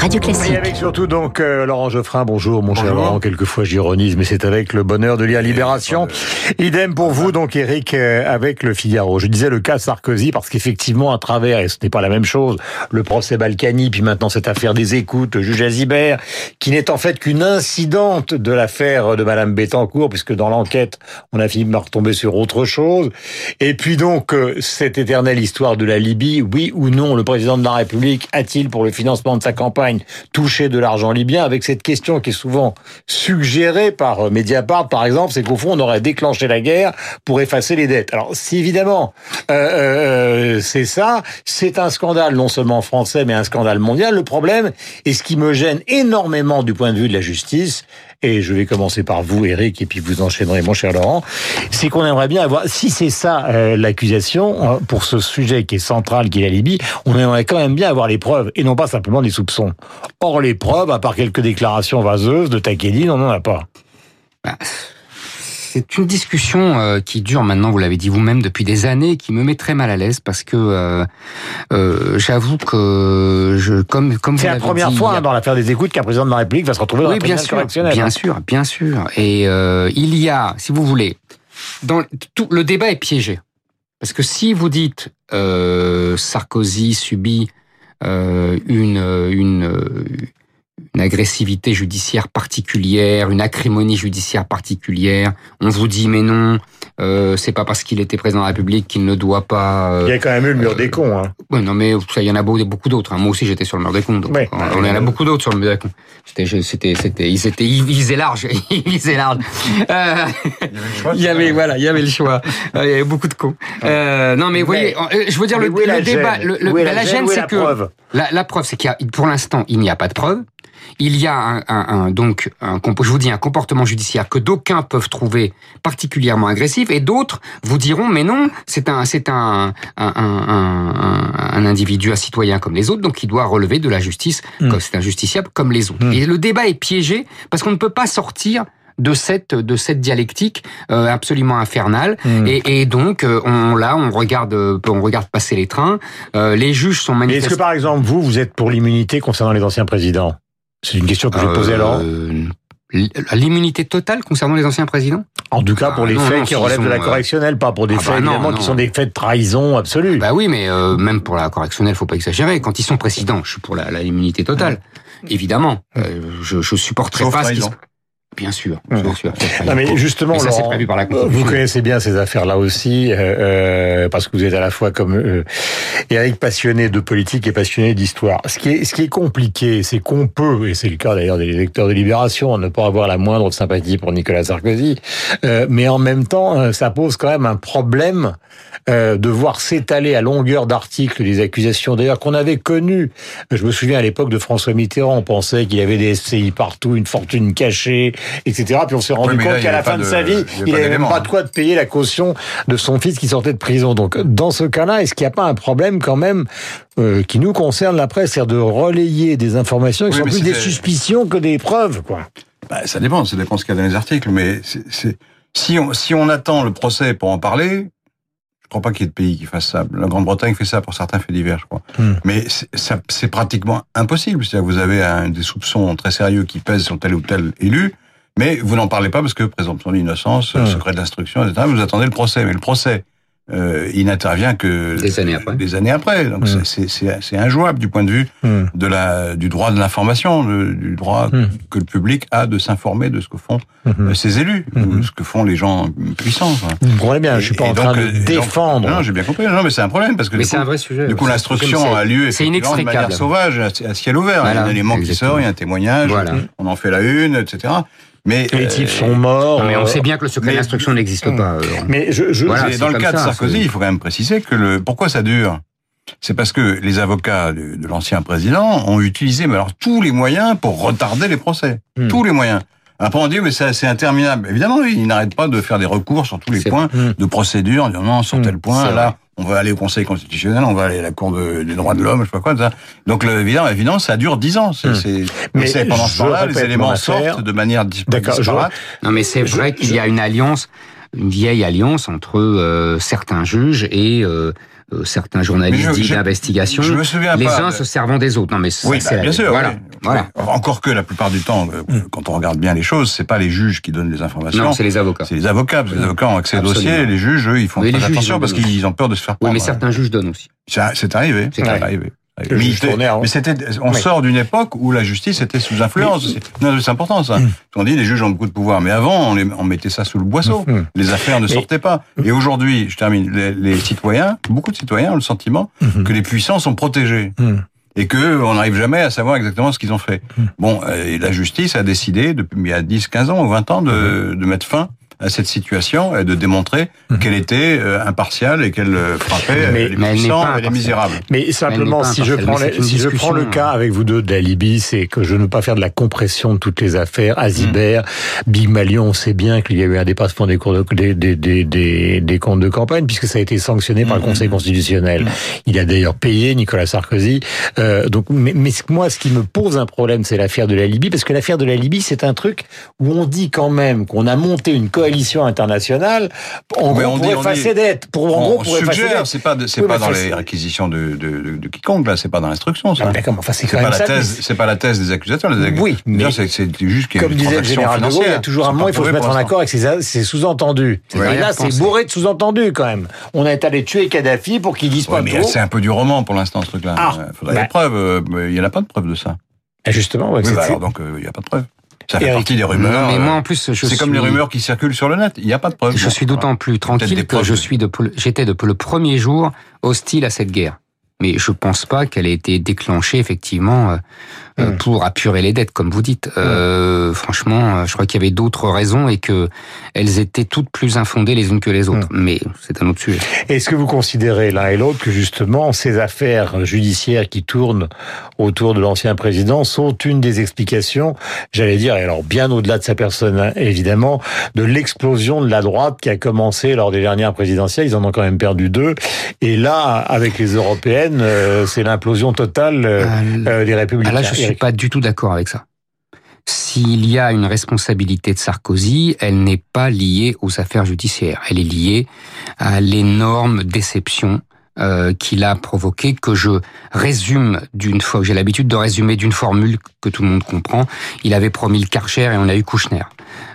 Radio Classique. Et avec surtout donc euh, Laurent Geoffrin, bonjour mon cher Laurent, quelquefois j'ironise, mais c'est avec le bonheur de lire Libération. Idem pour vous donc Eric euh, avec le Figaro. Je disais le cas Sarkozy parce qu'effectivement à travers, et ce n'est pas la même chose, le procès Balkany, puis maintenant cette affaire des écoutes, le juge Azibert, qui n'est en fait qu'une incidente de l'affaire de Madame Bettencourt, puisque dans l'enquête on a fini par retomber sur autre chose. Et puis donc euh, cette éternelle histoire de la Libye, oui ou non, le président de la République a-t-il pour le financement de sa campagne touché de l'argent libyen avec cette question qui est souvent suggérée par euh, Mediapart, par exemple, c'est qu'au fond, on aurait déclenché la guerre pour effacer les dettes. Alors, si évidemment euh, euh, c'est ça, c'est un scandale non seulement français, mais un scandale mondial. Le problème, et ce qui me gêne énormément du point de vue de la justice, et je vais commencer par vous, Eric, et puis vous enchaînerez, mon cher Laurent, c'est qu'on aimerait bien avoir, si c'est ça euh, l'accusation, euh, pour ce sujet qui est central, qui est la Libye, on aimerait quand même bien avoir les preuves, et non pas simplement des soupçons. Or, les preuves, à part quelques déclarations vaseuses de Takedine, on n'en a pas. Bah, c'est une discussion euh, qui dure maintenant, vous l'avez dit vous-même, depuis des années, qui me met très mal à l'aise parce que euh, euh, j'avoue que je, comme comme c'est la première dit, fois hein, dans l'affaire des écoutes qu'un président de la République va se retrouver dans oui, la bien sûr. Bien sûr, bien sûr. Et il y a, si vous voulez, dans tout le débat est piégé parce que si vous dites Sarkozy subit une une une agressivité judiciaire particulière, une acrimonie judiciaire particulière. On vous dit mais non, euh, c'est pas parce qu'il était président de la République qu'il ne doit pas. Euh, il y a quand même eu le mur euh, des cons. Hein. Oui, non mais ça, il y en a beaucoup d'autres. Hein. Moi aussi, j'étais sur le mur des cons. Donc, ouais, on, y en a beaucoup d'autres sur le mur des cons. C'était, c'était, c'était, ils étaient, ils visaient large, ils visaient large. Euh, il y avait, choix, voilà, il y avait le choix. il y avait beaucoup de cons. Euh, non mais, vous voyez, je veux dire le, le débat, le, le, la, la gêne, c'est la que preuve la, la preuve, c'est qu'il y a, pour l'instant, il n'y a pas de preuve. Il y a un, un, un, donc un, je vous dis un comportement judiciaire que d'aucuns peuvent trouver particulièrement agressif et d'autres vous diront mais non c'est un c'est un un, un individu un citoyen comme les autres donc il doit relever de la justice mmh. c'est un justiciable comme les autres mmh. et le débat est piégé parce qu'on ne peut pas sortir de cette de cette dialectique euh, absolument infernale mmh. et, et, donc euh, on là on regarde on regarde passer les trains euh, les juges sont manifestés est-ce que par exemple vous vous êtes pour l'immunité concernant les anciens présidents? C'est une question que je vais poser alors. L'immunité totale concernant les anciens présidents? En tout cas, pour les ah, faits non, qui relèvent de la sont, correctionnelle, pas pour des ah faits bah non, évidemment non. qui sont des faits de trahison absolue. Bah oui, mais euh, même pour la correctionnelle, faut pas exagérer. Quand ils sont présidents, je suis pour la, la immunité totale. Évidemment, euh, je, je supporterai Sauf pas ce qui. Bien sûr, bien sûr. Non mais justement, Mais ça, c'est Laurent, prévu par la vous connaissez bien ces affaires-là aussi, euh, euh, parce que vous êtes à la fois comme euh, Eric passionné de politique et passionné d'histoire. Ce qui est, ce qui est compliqué, c'est qu'on peut, et c'est le cas d'ailleurs des lecteurs de Libération, ne pas avoir la moindre sympathie pour Nicolas Sarkozy, euh, mais en même temps, euh, ça pose quand même un problème euh, de voir s'étaler à longueur d'articles des accusations, d'ailleurs qu'on avait connues. Je me souviens à l'époque de François Mitterrand, on pensait qu'il y avait des SCI partout, une fortune cachée, etc. Puis on s'est rendu compte qu'à la fin de, de- sa vie, il n'avait même pas hein. de quoi de payer la caution de son fils qui sortait de prison. Donc, dans ce cas-là, est-ce qu'il n'y a pas un problème quand même euh, qui nous concerne la presse, c'est-à-dire de relayer des informations qui Oui, sont plus des suspicions que des preuves, quoi? Bah, ça dépend, ça dépend ce qu'il y a dans les articles, mais c'est, si, on, si on attend le procès pour en parler, je crois pas qu'il y ait de pays qui fasse ça. La Grande-Bretagne fait ça pour certains faits divers, je crois. Hmm. Mais c'est, pratiquement impossible. C'est-à-dire que vous avez un, des soupçons très sérieux qui pèsent sur tel ou tel élu, mais vous n'en parlez pas parce que présomption d'innocence, Hmm. secret de l'instruction, etc. Vous attendez le procès, mais le procès, euh, il n'intervient que Des années après. Des années après. Donc Hmm. c'est, c'est, c'est, c'est injouable du point de vue Hmm. de la, du droit de l'information, du droit Hmm. que le public a de s'informer de ce que font Mhm. euh, ses élus, ou ce que font les gens puissants. Vous comprenez bien, je suis pas Et en donc, train de euh, et donc- défendre. Non, j'ai bien compris. Non, mais c'est un problème parce que Mais c'est un vrai sujet. du coup, l'instruction a lieu C'est effectivement de manière sauvage, à ciel ouvert. il y a un élément qui sort, il y a un témoignage, Voilà. on en fait la une, etc. Mais Les euh, types sont morts. Non, mais on euh, sait bien que le secret d'instruction n'existe pas. euh, Mais je, Voilà. Dans le cas de Sarkozy, il faut quand même préciser que le pourquoi ça dure? C'est parce que les avocats de, de l'ancien président ont utilisé mais alors tous les moyens pour retarder les procès, Hmm. tous les moyens. Après on dit mais c'est interminable. Évidemment, ils n'arrêtent pas de faire des recours sur tous les points Hmm. de procédure, en disant non sur Hmm. tel point là on va aller au Conseil constitutionnel, on va aller à la Cour de- des droits de l'homme, je sais pas quoi. ça. Donc le, évidemment, évidemment, ça dure dix ans. C'est, Hmm. c'est- Mais c'est pendant ce temps-là, les éléments sortent de manière dis- D'accord, je- disparate. Non, mais c'est vrai qu'il y a une alliance, une vieille alliance entre euh, certains juges et euh, certains journalistes Mais je- d'investigation, je me souviens les pas uns se servant des autres. Non, mais Oui, bah, la- bien sûr. Voilà, oui. voilà. Oui. Encore que la plupart du temps, euh, quand on regarde bien les choses, c'est pas les juges qui donnent les informations. Non, c'est les avocats. C'est les avocats, parce que les avocats ont accès au Absolument. dossier, les juges, eux, ils font Oui, très attention ont parce qu'ils ont peur de se faire Oui, prendre. mais certains juges donnent aussi. C'est arrivé, c'est arrivé. Mais, c'était- tournait en- mais c'était, on Oui. sort d'une époque où la justice était sous influence. C'est- important ça. Mm. On dit les juges ont beaucoup de pouvoir, mais avant on, les- on mettait ça sous le boisseau. Mm. Les affaires ne Mais- sortaient pas. Et aujourd'hui, je termine, les, les citoyens, beaucoup de citoyens ont le sentiment Mhm. que les puissants sont protégés et que on n'arrive jamais à savoir exactement ce qu'ils ont fait. Mm. Bon, euh, et la justice a décidé depuis il y a 10, 15 ans ou 20 ans de, de mettre fin à cette situation et de démontrer Mhm. qu'elle était euh, impartiale et qu'elle euh, frappait euh, Mais- les mais puissants et les misérables. Mais simplement, si je prends, mais les- c'est une si je prends le cas hein. avec vous deux de la Libye, c'est que je ne veux pas faire de la compression de toutes les affaires. Azibert, Big Malion, on sait bien qu'il y a eu un dépassement des, cours de- des, des, des, des, des comptes de campagne puisque ça a été sanctionné par le Mhm. Conseil constitutionnel. Il a d'ailleurs payé Nicolas Sarkozy. Euh, donc, mais, mais moi, ce qui me pose un problème, c'est l'affaire de la Libye parce que l'affaire de la Libye, c'est un truc où on dit quand même qu'on a monté une coalition internationale Mais gros on dit- on effacer dit- dettes. Pour, en gros, suggère, c'est pas, de- c'est Oui, pas dans les réquisitions de, de, de, de quiconque, là, c'est pas dans l'instruction, ça. Comme, enfin, c'est pas la ça. thèse, c'est pas la thèse des accusateurs. Les Oui, mais c'est juste qu'il y a Comme disait le général de Gaulle, il y a toujours un moment, il faut se mettre en accord avec ses, ses sous-entendus. Et là, c'est bourré de sous-entendus quand même. On est allé tuer Kadhafi pour qu'il dise pas mais c'est un peu du roman pour l'instant, ce truc-là. Ah, Il faudrait bah. des preuves. euh, mais Il n'y en a pas de preuves de ça. Justement, ouais, Oui, bah alors, donc, euh, il n'y a pas de preuves. Ça fait Eric. partie des rumeurs. Non, mais moi, euh, en plus, je C'est comme les rumeurs qui circulent sur le net. Il n'y a pas de preuves. Je suis d'autant plus tranquille que je suis le- j'étais depuis le premier jour hostile à cette guerre. Mais je pense pas qu'elle ait été déclenchée effectivement euh, euh, Mm. pour apurer les dettes, comme vous dites. Euh, franchement, euh, je crois qu'il y avait d'autres raisons et que elles étaient toutes plus infondées les unes que les autres. Mais c'est un autre sujet. Est-ce que vous considérez l'un et l'autre que justement ces affaires judiciaires qui tournent autour de l'ancien président sont une des explications, j'allais dire, et alors bien au-delà de sa personne hein, évidemment, de l'explosion de la droite qui a commencé lors des dernières présidentielles? Ils en ont quand même perdu deux. Et là, avec les européennes, euh, c'est l'implosion totale euh, Euh, euh, des républicains. Ah là, je suis pas du tout d'accord avec ça. S'il y a une responsabilité de Sarkozy, elle n'est pas liée aux affaires judiciaires. Elle est liée à l'énorme déception euh, qu'il a provoquée, que je résume d'une fois, j'ai l'habitude de résumer d'une formule que tout le monde comprend. Il avait promis le Karcher et on a eu Kouchner.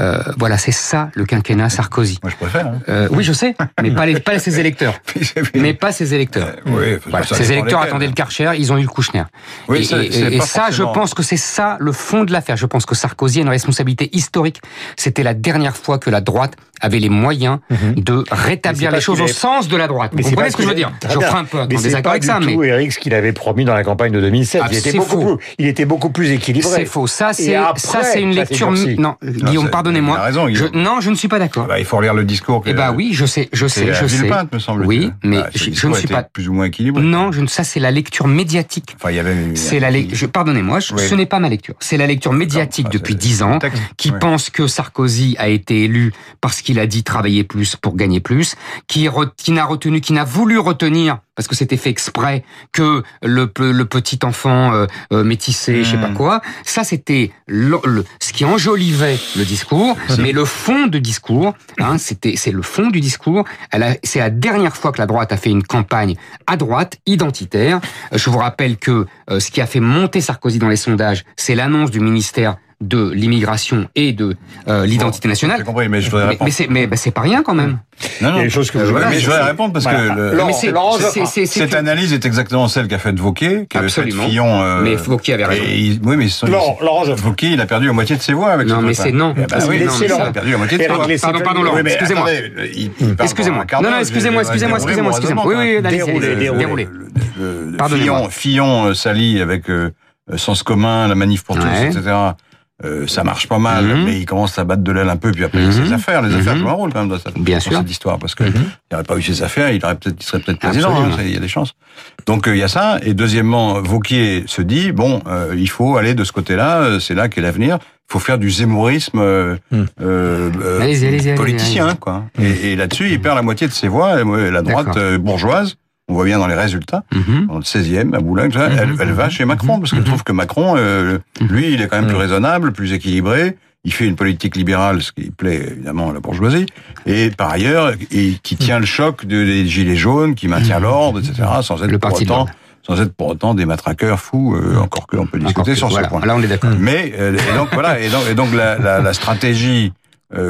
Euh, voilà, c'est ça le quinquennat Sarkozy. Moi, je préfère. hein. Euh, oui, je sais, mais pas, les, pas ses électeurs. Mais pas ses électeurs. Oui, Voilà, ça ses électeurs attendaient le Karcher, ils ont eu le Kouchner. Oui, et ça, et- et je pense que c'est ça le fond de l'affaire. Je pense que Sarkozy a une responsabilité historique. C'était la dernière fois que la droite avait les moyens Mhm. de c'est rétablir les choses au sens de la droite. Mais Vous c'est comprenez ce que je veux dire Je ferai un peu en Mais c'est désaccord pas avec du ça, mais tout, Eric, ce qu'il avait promis dans la campagne de 2007. Ah, il, était c'est beaucoup faux. plus, il était beaucoup plus équilibré. c'est faux. Ça, c'est ça, c'est une c'est lecture. Non, Guillaume, c'est- pardonnez-moi. Guillaume. Non, je ne suis pas d'accord. Bah, il faut relire le discours. que- Eh ben oui, je sais, je C'est sais, je sais. Villepinte, me semble-t-il. Oui, mais Bah, je, ne suis pas. plus ou moins équilibré. Non, je ne, ça c'est la lecture médiatique. Enfin, il y avait. C'est la lec- je Pardonnez-moi, ce n'est pas ma lecture. C'est la lecture médiatique Ah, depuis c'est- dix ans qui pense que Sarkozy a été élu parce qu'il a dit travailler plus pour gagner plus, qui, re- qui n'a retenu, qui n'a voulu retenir parce que c'était fait exprès que le, pe- le petit enfant euh, euh, métissé, je sais pas Hmm. quoi. Ça, c'était le- le- ce qui enjolivait le discours, mais le fond du discours, hein, c'était c'est le fond du discours. Elle a- C'est la dernière fois que la droite a fait une campagne à droite identitaire. Euh, Je vous rappelle que euh, ce qui a fait monter Sarkozy dans les sondages, c'est l'annonce du ministère de l'immigration et de euh, l'identité J'ai nationale. compris, mais je voudrais Mais, répondre. mais c'est mais, bah, c'est pas rien quand même. Non, Il y non. a des choses que vous Euh, ouais, mais je voudrais répondre parce voilà. que le- cette analyse est exactement celle qu'a faite Vauquier, qui avait fait Absolument. Fillon. euh, Mais Fauquier avait raison. et il- oui, mais sont- Laurent. Vauquier, il a perdu la moitié de ses voix avec Non, mais c'est non. Eh ben oui, non, laissez mais il Laurent. a perdu la moitié de ses voix. Pardon, pardon, Laurent. Excusez-moi. il- il Excusez-moi. Non, non, excusez-moi, je excusez-moi, excusez-moi, excusez-moi. Oui, oui, Déroulez. Fillon, Fillon euh, s'allie avec euh, Sens commun, la manif pour tous, etc. Euh, ça marche pas mal, Mhm. mais il commence à battre de l'aile un peu, puis après il y a Mhm. ses affaires. Les affaires Mhm. jouent un rôle quand même dans cette, Bien dans sûr. cette histoire, parce que Mhm. il n'aurait pas eu ses affaires, il aurait peut-être, il serait peut-être président. Hein, il y a des chances. Donc euh, il y a ça. Et deuxièmement, Vauquier se dit bon, euh, il faut aller de ce côté-là. euh, C'est là qu'est l'avenir. Il faut faire du zémourisme euh, Mhm. euh, euh, politicien, quoi. Et, et là-dessus, il perd la moitié de ses voix. Et La droite euh, bourgeoise, voit bien dans les résultats Mhm. dans le 16e, à Boulogne, Mhm. elle, elle va chez Macron, parce qu'elle Mhm. trouve que Macron, euh, lui, il est quand même plus raisonnable, plus équilibré, il fait une politique libérale, ce qui plaît évidemment à la bourgeoisie, et par ailleurs, et qui tient le choc de- des gilets jaunes, qui maintient l'ordre, etc., sans être Le pour parti autant, sans être pour autant des matraqueurs fous, euh, encore que l'on peut discuter que- sur voilà. ce point. Là, on est d'accord. Mais euh, et donc voilà, et donc, et donc la, la, la stratégie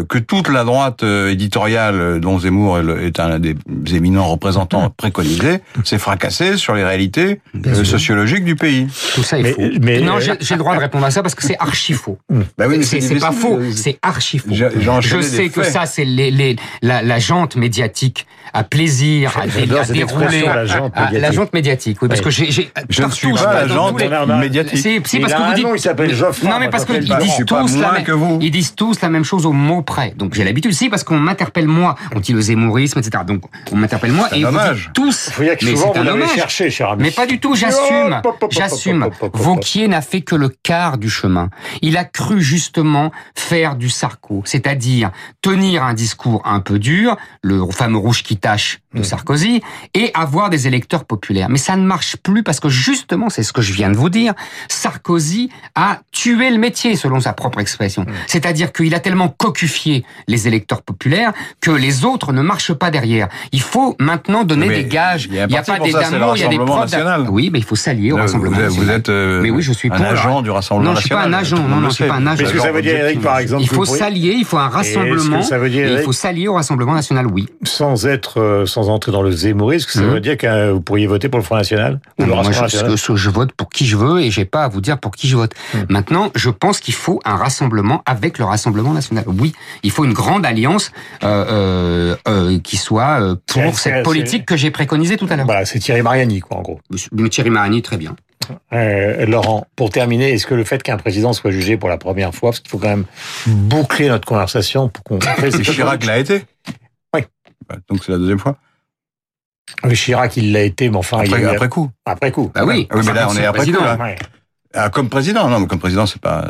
que toute la droite euh, éditoriale, euh, dont Zemmour est, un des éminents représentants préconisés, c'est fracassé sur les réalités Bien euh, sûr. sociologiques du pays. Tout ça est Mais- faux. mais- non, j'ai j'ai le droit de répondre à ça parce que c'est archi faux. Bah oui, mais C'est pas faux, euh, c'est archi faux. Je sais que ça, c'est les, les, la, la jante médiatique à plaisir, à, dé- à dérouler. la jante Ah, médiatique. la jante médiatique, oui, parce que j'ai... Je ne suis pas la jante médiatique. C'est parce que vous dites. il s'appelle Geoffroy, Non, mais parce qu'ils disent tous la même. vous. Ils disent tous la même chose au mot près. Donc j'ai l'habitude, si parce qu'on m'interpelle moi. On dit le zémorisme, etc. Donc on m'interpelle moi et vous dites tous. Que Mais souvent, vous l'avez cherché, cher ami. Mais pas du tout, j'assume. Hop, J'assume. Vauquier n'a fait que le quart du chemin. Il a cru justement faire du Sarko, c'est-à-dire tenir un discours un peu dur, le fameux rouge qui tâche de Sarkozy, et avoir des électeurs populaires. Mais ça ne marche plus parce que justement, c'est ce que je viens de vous dire, Sarkozy a tué le métier selon sa propre expression. Mmh. C'est-à-dire qu'il a tellement cocufié les électeurs populaires que les autres ne marchent pas derrière. Il faut maintenant donner Mais des gages. il a n'y a parti pas des d'amour, il y a des preuves. national. Oui, mais il faut s'allier au Là, Rassemblement vous êtes, vous national. êtes, euh, Mais oui, je suis un pour agent du Rassemblement Non, je suis pas un national. agent. Non, non, je suis pas un agent. Qu'est-ce que ça veut dire, Eric, par exemple Il faut s'allier, il faut un rassemblement. ça veut dire, et il Eric faut s'allier au Rassemblement national, oui. Sans être, euh, sans entrer dans le zémorisme, ça Mhm. veut dire que euh, vous pourriez voter pour le Front National ou le Rassemblement je, National ce- ce- je vote pour qui je veux et j'ai pas à vous dire pour qui je vote. Hmm. Maintenant, je pense qu'il faut un rassemblement avec le Rassemblement national. Oui, il faut une grande alliance euh, euh, euh, qui soit C'est- pour c'est- cette politique que j'ai préconisée tout à l'heure. Voilà, c'est Thierry Mariani, quoi, en gros. Monsieur Thierry Marani, très bien. Euh, Laurent, pour terminer, est-ce que le fait qu'un président soit jugé pour la première fois, parce qu'il faut quand même boucler notre conversation pour qu'on Et Chirac l'a été Oui. Bah, Donc c'est la deuxième fois. Oui, Chirac, il l'a été, mais enfin, il y a Après, coup. après coup. Bah oui. Ah oui, mais là, on est après coup, là. Ouais. Ah, comme président, non, mais comme président, c'est pas,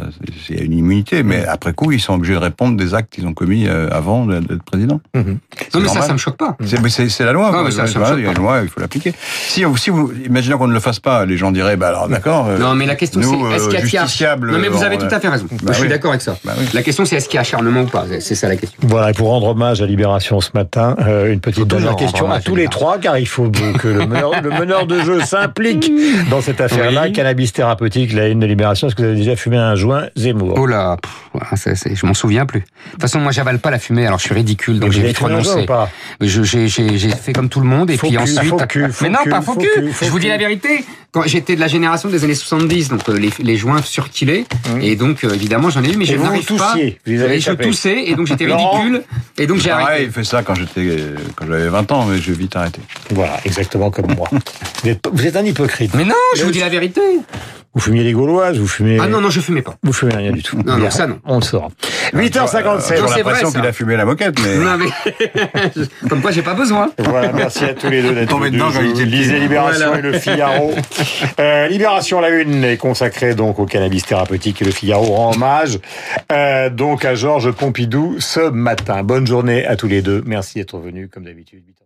c'est- il y a une immunité, mais après coup, ils sont obligés de répondre des actes qu'ils ont commis euh, avant d'être président. Mhm. Non, mais ça, normal. ça me choque pas. C'est, la loi. Non, mais ça, ça me il y a une loi, il faut l'appliquer. Si, si vous, imaginons qu'on ne le fasse pas, les gens diraient, bah alors d'accord. euh, Non, mais la question c'est est-ce euh, qu'il y a justiciables, Non, mais vous avez tout à fait raison. Bah je suis oui. d'accord avec ça. Bah oui. La question c'est est-ce qu'il y a acharnement ou pas? C'est- ça la question. Voilà, et pour rendre hommage à Libération ce matin, euh, une petite dernière question à tous les trois, car il faut que le meneur, le meneur de jeu s'implique dans cette affaire-là. Cannabis thérapeutique, la une de Libération. Est-ce que vous avez déjà fumé un joint Zemmour? Oh là, pff, ouais, c'est- je m'en souviens plus. De toute façon, moi, j'avale pas la fumée, alors je suis ridicule, donc j'ai vite renoncé. J'ai fait comme tout le monde, et Faux puis cul, ensuite. faux cul, faux mais non, cul, pas faux faux cul. cul, faux Je vous dis cul. la vérité. Quand j'étais de la génération des années 70, donc euh, les, les joints surtilés, Mmh. et donc euh, évidemment j'en ai eu, mais Et je n'arrive vous pas. vous avez Et je toussais, et donc j'étais ridicule, et donc j'ai Pareil, arrêté. il fait ça quand j'étais, quand j'avais 20 ans, mais j'ai vite arrêté. Voilà, exactement comme moi. Vous êtes, vous êtes un hypocrite. Mais non, je vous dis la vérité. Vous fumiez les Gauloises, vous fumez... Ah non, non, je fumais pas. Vous fumez rien du tout. Non, non, ça, non. On le saura. Euh, 8h57. J'ai Non, c'est vrai, l'impression qu'il a fumé la moquette, mais. Non, mais comme quoi j'ai pas besoin. Voilà, merci à tous les deux d'être Tombé venus. dedans quand il lisais Libération Voilà. et le Figaro. Euh, Libération, la une, est consacrée donc au cannabis thérapeutique et le Figaro rend hommage euh, donc à Georges Pompidou ce matin. Bonne journée à tous les deux. Merci d'être venus comme d'habitude. 8h57.